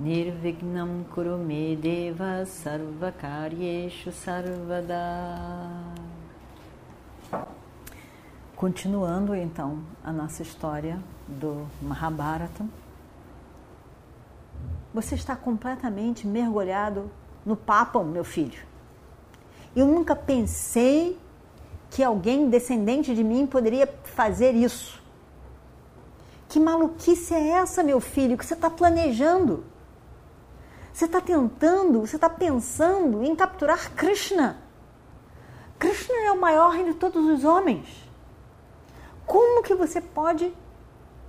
Nirvignam Kurumedeva Sarvakaryeshu Sarvada Continuando então a nossa história do Mahabharata, você está completamente mergulhado no papo, meu filho. Eu nunca pensei que alguém descendente de mim poderia fazer isso. Que maluquice é essa, meu filho, que você está planejando? Você está tentando, você está pensando em capturar Krishna. Krishna é o maior de todos os homens. Como que você pode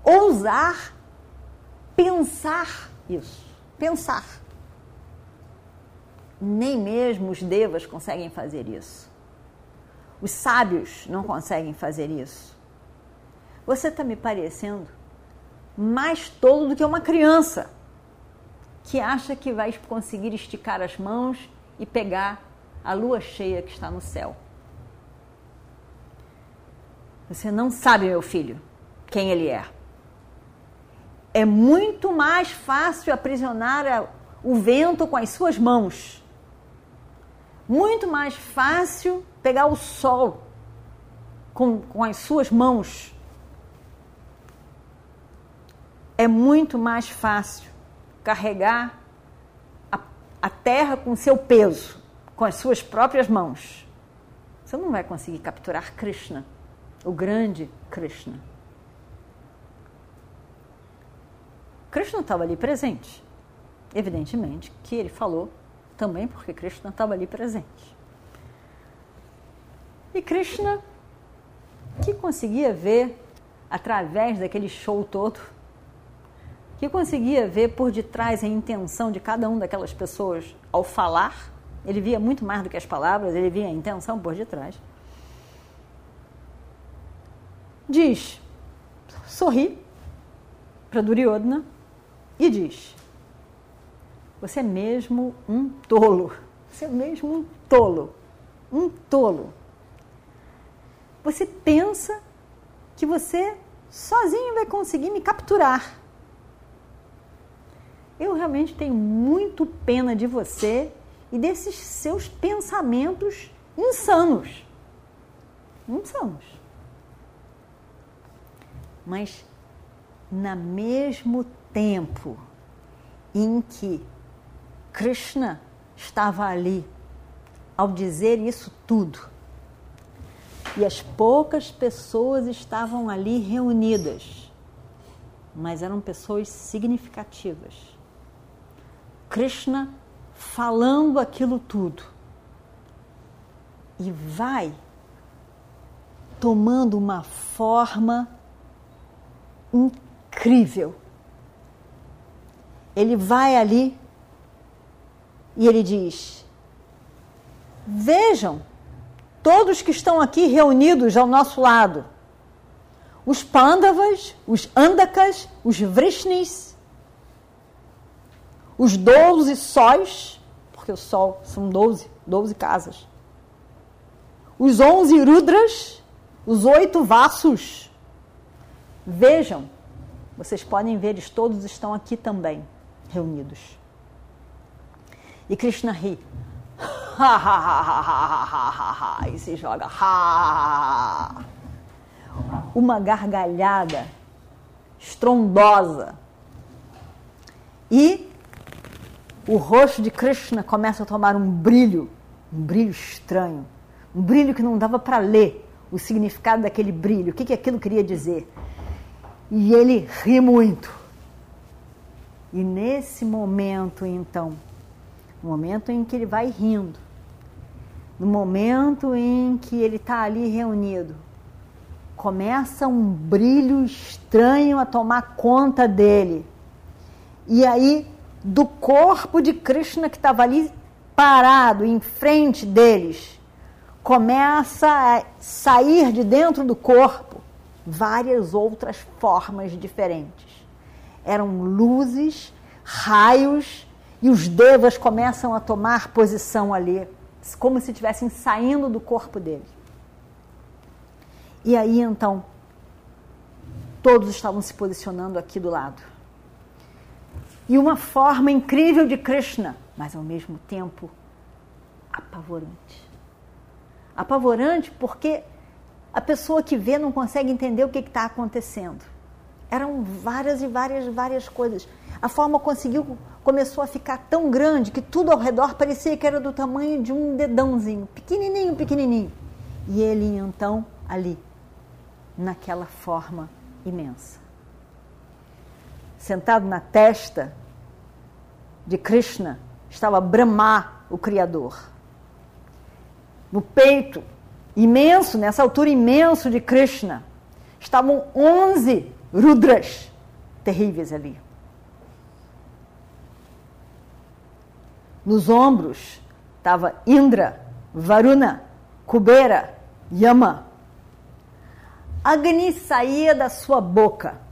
ousar pensar isso? Pensar. Nem mesmo os devas conseguem fazer isso. Os sábios não conseguem fazer isso. Você está me parecendo mais tolo do que uma criança que acha que vai conseguir esticar as mãos e pegar a lua cheia que está no céu. Você não sabe, meu filho, quem ele é. É muito mais fácil aprisionar o vento com as suas mãos. Muito mais fácil pegar o sol com, com as suas mãos. É muito mais fácil carregar a, a terra com seu peso, com as suas próprias mãos. Você não vai conseguir capturar Krishna o grande Krishna. Krishna estava ali presente. Evidentemente que ele falou também porque Krishna estava ali presente. E Krishna, que conseguia ver através daquele show todo, que conseguia ver por detrás a intenção de cada uma daquelas pessoas ao falar, ele via muito mais do que as palavras, ele via a intenção por detrás diz, sorri para Duryodhana e diz: Você é mesmo um tolo. Você é mesmo um tolo. Um tolo. Você pensa que você sozinho vai conseguir me capturar. Eu realmente tenho muito pena de você e desses seus pensamentos insanos. Insanos mas na mesmo tempo em que Krishna estava ali, ao dizer isso tudo, e as poucas pessoas estavam ali reunidas, mas eram pessoas significativas. Krishna falando aquilo tudo e vai tomando uma forma incrível. Ele vai ali e ele diz: Vejam, todos que estão aqui reunidos ao nosso lado, os Pandavas, os Andakas, os Vrishnis, os doze sóis, porque o sol são doze, doze casas, os onze Rudras, os oito Vassos, Vejam, vocês podem ver, eles todos estão aqui também, reunidos. E Krishna ri. e se joga. Uma gargalhada estrondosa. E o rosto de Krishna começa a tomar um brilho, um brilho estranho, um brilho que não dava para ler o significado daquele brilho, o que, que aquilo queria dizer. E ele ri muito. E nesse momento, então, no momento em que ele vai rindo, no momento em que ele está ali reunido, começa um brilho estranho a tomar conta dele. E aí do corpo de Krishna que estava ali parado em frente deles, começa a sair de dentro do corpo várias outras formas diferentes. Eram luzes, raios, e os devas começam a tomar posição ali, como se estivessem saindo do corpo dele. E aí então, todos estavam se posicionando aqui do lado. E uma forma incrível de Krishna, mas ao mesmo tempo apavorante. Apavorante porque a pessoa que vê não consegue entender o que está acontecendo. Eram várias e várias, várias coisas. A forma conseguiu, começou a ficar tão grande que tudo ao redor parecia que era do tamanho de um dedãozinho, pequenininho, pequenininho. E ele então ali, naquela forma imensa. Sentado na testa de Krishna estava Brahma, o Criador. No peito imenso, nessa altura imenso de Krishna, estavam 11 Rudras terríveis ali. Nos ombros estava Indra, Varuna, Kubera, Yama. Agni saía da sua boca.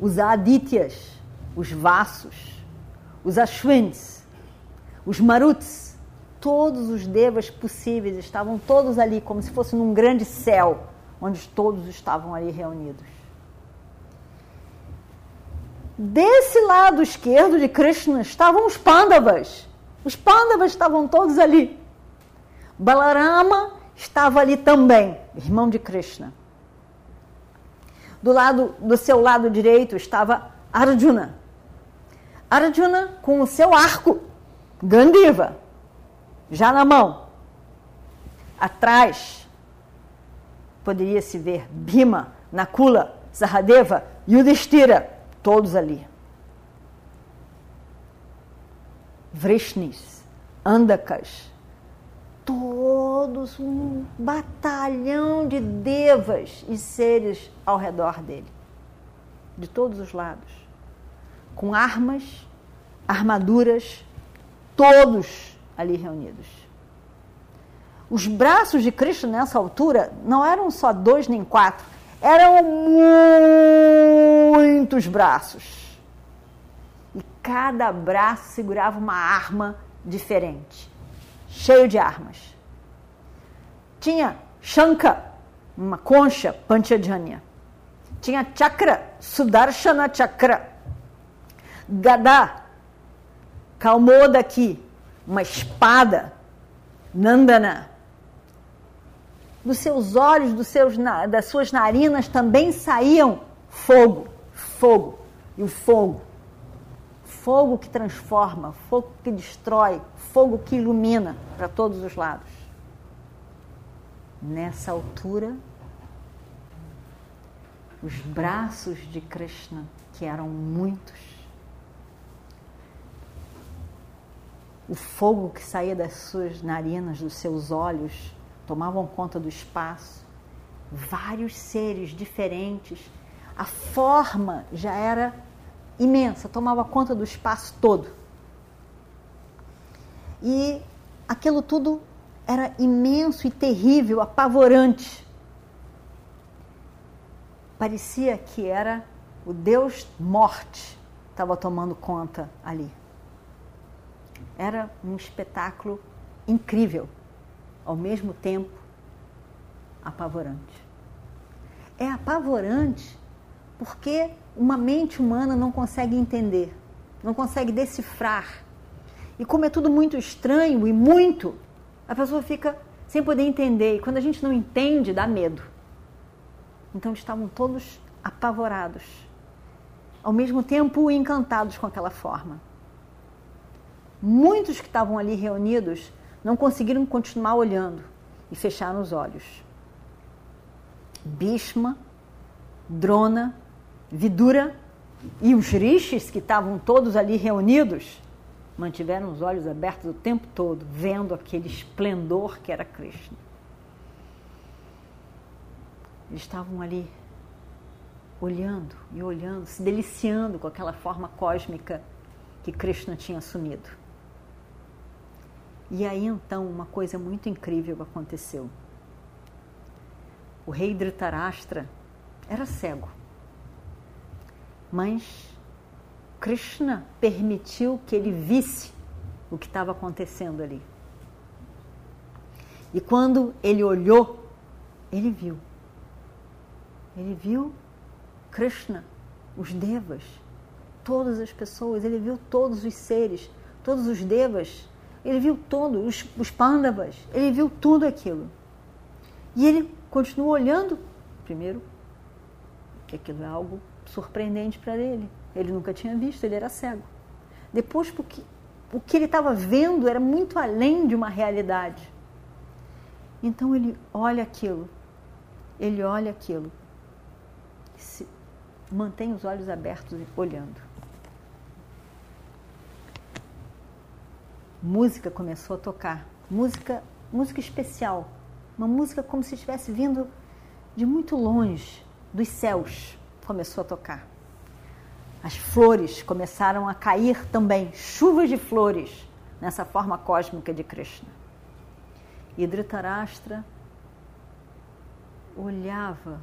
Os Adityas, os Vassos, os Ashwins, os Maruts, todos os devas possíveis estavam todos ali, como se fosse num grande céu, onde todos estavam ali reunidos. Desse lado esquerdo de Krishna estavam os Pandavas. Os Pandavas estavam todos ali. Balarama estava ali também, irmão de Krishna. Do lado do seu lado direito estava Arjuna. Arjuna com o seu arco, Gandiva, já na mão. Atrás poderia se ver Bhima, Nakula, Sahadeva, Yudhishthira, todos ali. Vrishnis, Andakas, todos um batalhão de devas e seres ao redor dele, de todos os lados, com armas, armaduras, todos ali reunidos. Os braços de Cristo nessa altura não eram só dois nem quatro, eram muitos braços. E cada braço segurava uma arma diferente cheio de armas. Tinha Shanka, uma concha, Panchajanya. Tinha Chakra, Sudarshana Chakra. Gada, calmou daqui, uma espada, Nandana. Dos seus olhos, dos seus, das suas narinas também saíam fogo, fogo. E o fogo fogo que transforma, fogo que destrói, fogo que ilumina para todos os lados. Nessa altura, os braços de Krishna, que eram muitos, o fogo que saía das suas narinas, dos seus olhos, tomavam conta do espaço. Vários seres diferentes. A forma já era imensa, tomava conta do espaço todo. E aquilo tudo era imenso e terrível, apavorante. Parecia que era o Deus morte estava tomando conta ali. Era um espetáculo incrível, ao mesmo tempo apavorante. É apavorante porque uma mente humana não consegue entender, não consegue decifrar. E como é tudo muito estranho e muito, a pessoa fica sem poder entender. E quando a gente não entende, dá medo. Então estavam todos apavorados, ao mesmo tempo encantados com aquela forma. Muitos que estavam ali reunidos não conseguiram continuar olhando e fecharam os olhos. Bhishma, Drona, Vidura e os rishis, que estavam todos ali reunidos, mantiveram os olhos abertos o tempo todo, vendo aquele esplendor que era Krishna. Eles estavam ali olhando e olhando, se deliciando com aquela forma cósmica que Krishna tinha assumido. E aí então uma coisa muito incrível aconteceu. O rei Dhritarashtra era cego, mas Krishna permitiu que ele visse o que estava acontecendo ali. E quando ele olhou, ele viu. Ele viu Krishna, os devas, todas as pessoas, ele viu todos os seres, todos os devas ele viu todo, os, os pândavas, ele viu tudo aquilo. E ele continuou olhando, primeiro, que aquilo é algo surpreendente para ele. Ele nunca tinha visto, ele era cego. Depois, porque o que ele estava vendo era muito além de uma realidade. Então ele olha aquilo, ele olha aquilo, se mantém os olhos abertos olhando. música começou a tocar, música, música especial, uma música como se estivesse vindo de muito longe, dos céus, começou a tocar. As flores começaram a cair também, chuvas de flores, nessa forma cósmica de Krishna. E Dhritarashtra olhava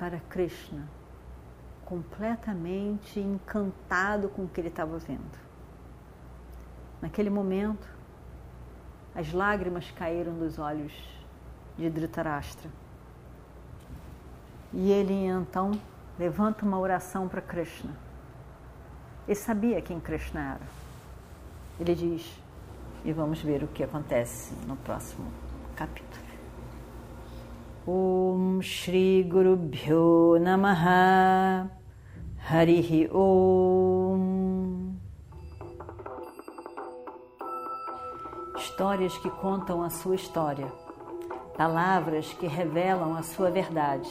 para Krishna completamente encantado com o que ele estava vendo. Naquele momento, as lágrimas caíram dos olhos de Dhritarashtra. E ele então levanta uma oração para Krishna. Ele sabia quem Krishna era. Ele diz, e vamos ver o que acontece no próximo capítulo. Om Shri Guru Bhyo Namaha Harihi Om histórias que contam a sua história, palavras que revelam a sua verdade.